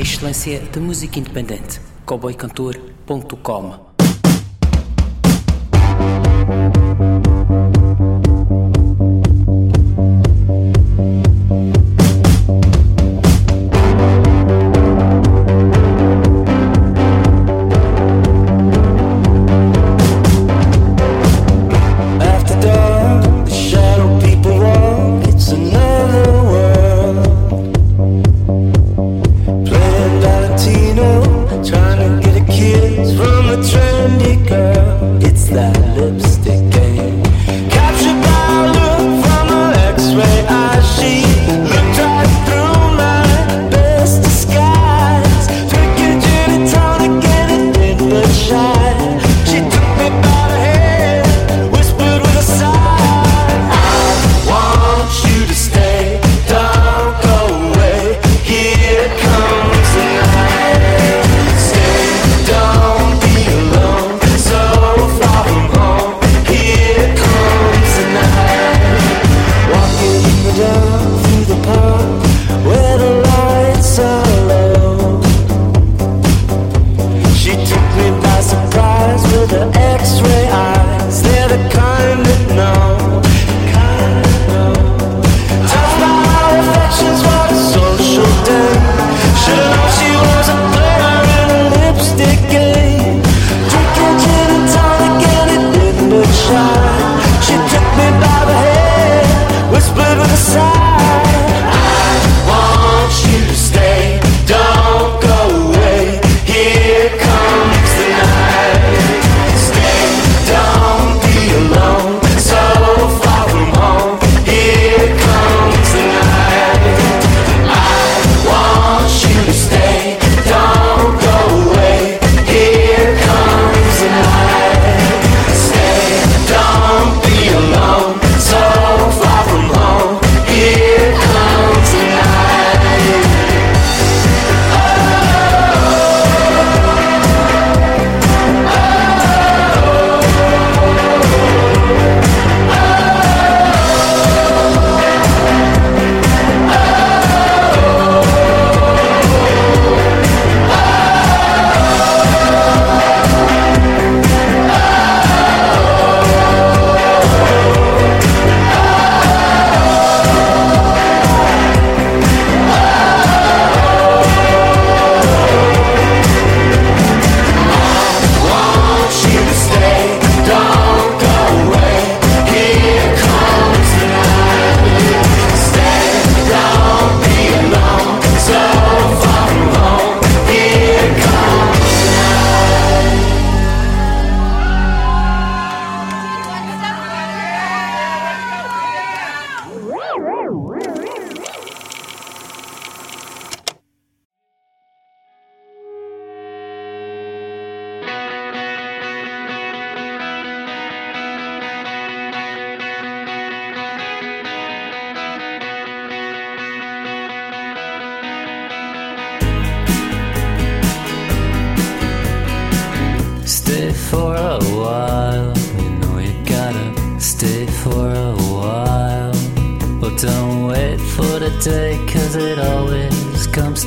excelência da música independente. cowboycantor.com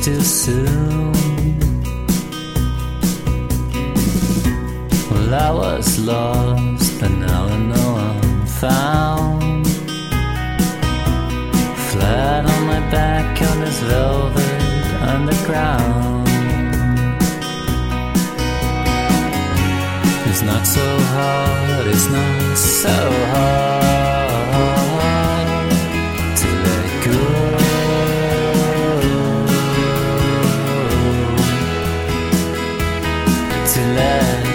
too soon. Well, I was lost, but now I know I'm found. Flat on my back on this velvet underground. It's not so hard, it's not so hard. to learn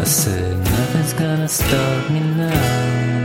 I said, nothing's gonna stop me now.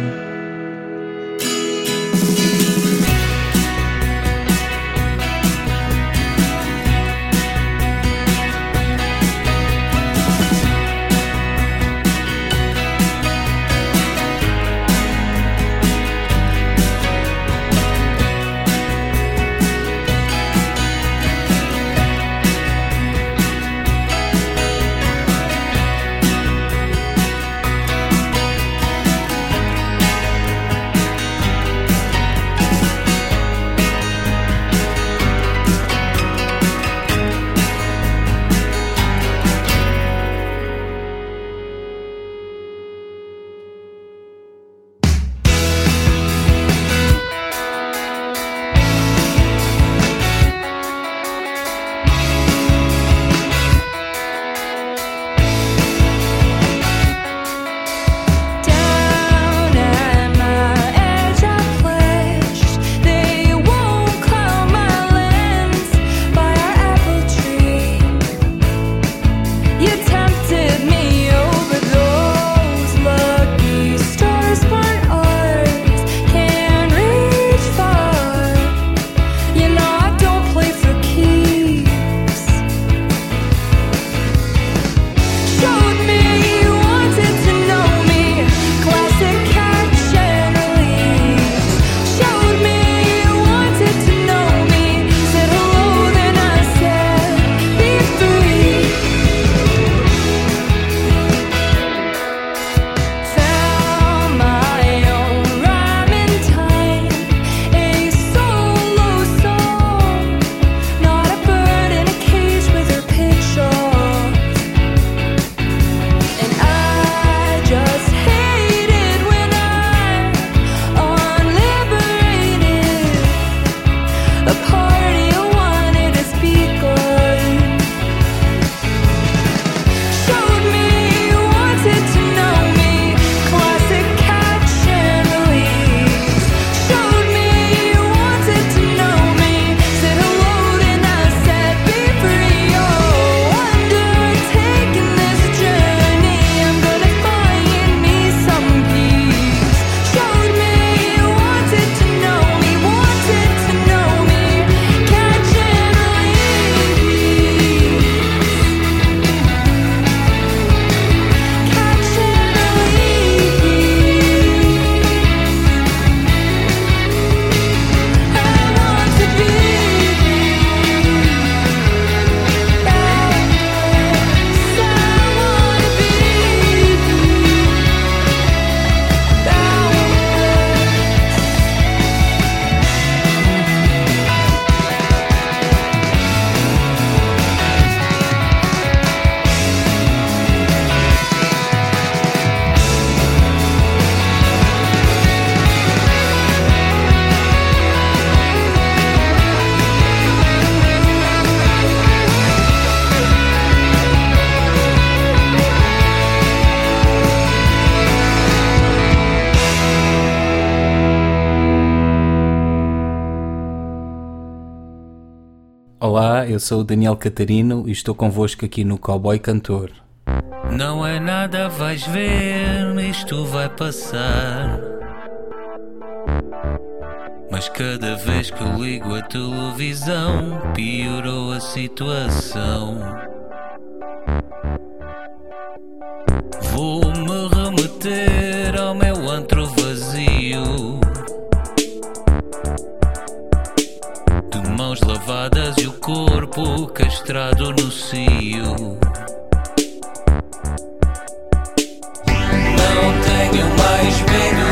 eu sou o Daniel Catarino e estou convosco aqui no Cowboy Cantor. Não é nada, vais ver, isto vai passar. Mas cada vez que eu ligo a televisão, piorou a situação. Vou me remeter ao meu antro vazio. e o corpo castrado no cio. Não tenho mais medo.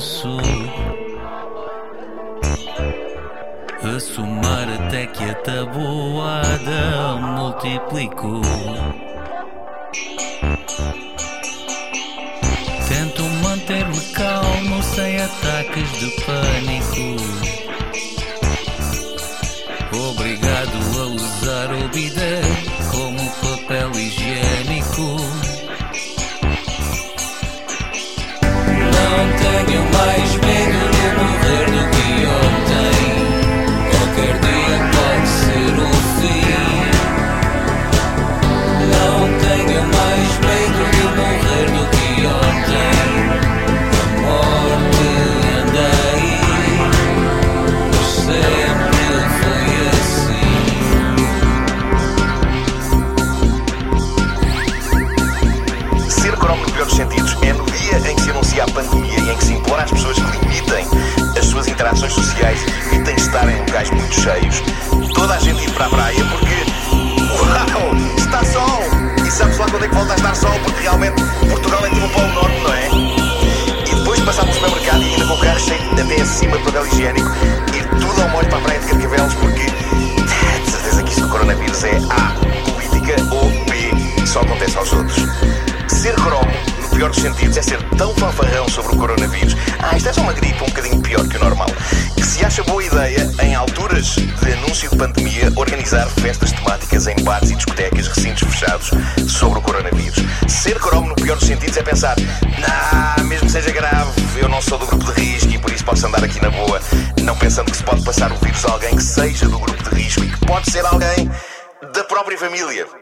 Começou. A somar até que a tabuada multiplicou. Tento manter-me calmo sem ataques de pânico. Cheios. Toda a gente ir para a praia porque, uau, está sol! E sabe-se lá quando é que volta a estar sol? Porque realmente Portugal é tipo o Polo Norte, não é? E depois passar pelo supermercado e ainda com o carro cheio até acima de papel higiênico, ir tudo ao molho para a praia de Carcavelos porque de certeza que isto do coronavírus é A, política ou B, só acontece aos outros. Ser cromo, pior dos sentidos, é ser tão fanfarrão sobre o coronavírus. Ah, isto é só uma gripe um bocadinho pior que o normal. Se acha boa ideia, em alturas de anúncio de pandemia, organizar festas temáticas em bares e discotecas, recintos fechados, sobre o coronavírus. Ser cromo, no pior dos sentidos, é pensar: nah, mesmo que seja grave, eu não sou do grupo de risco e por isso posso andar aqui na boa, não pensando que se pode passar o vírus a alguém que seja do grupo de risco e que pode ser alguém da própria família.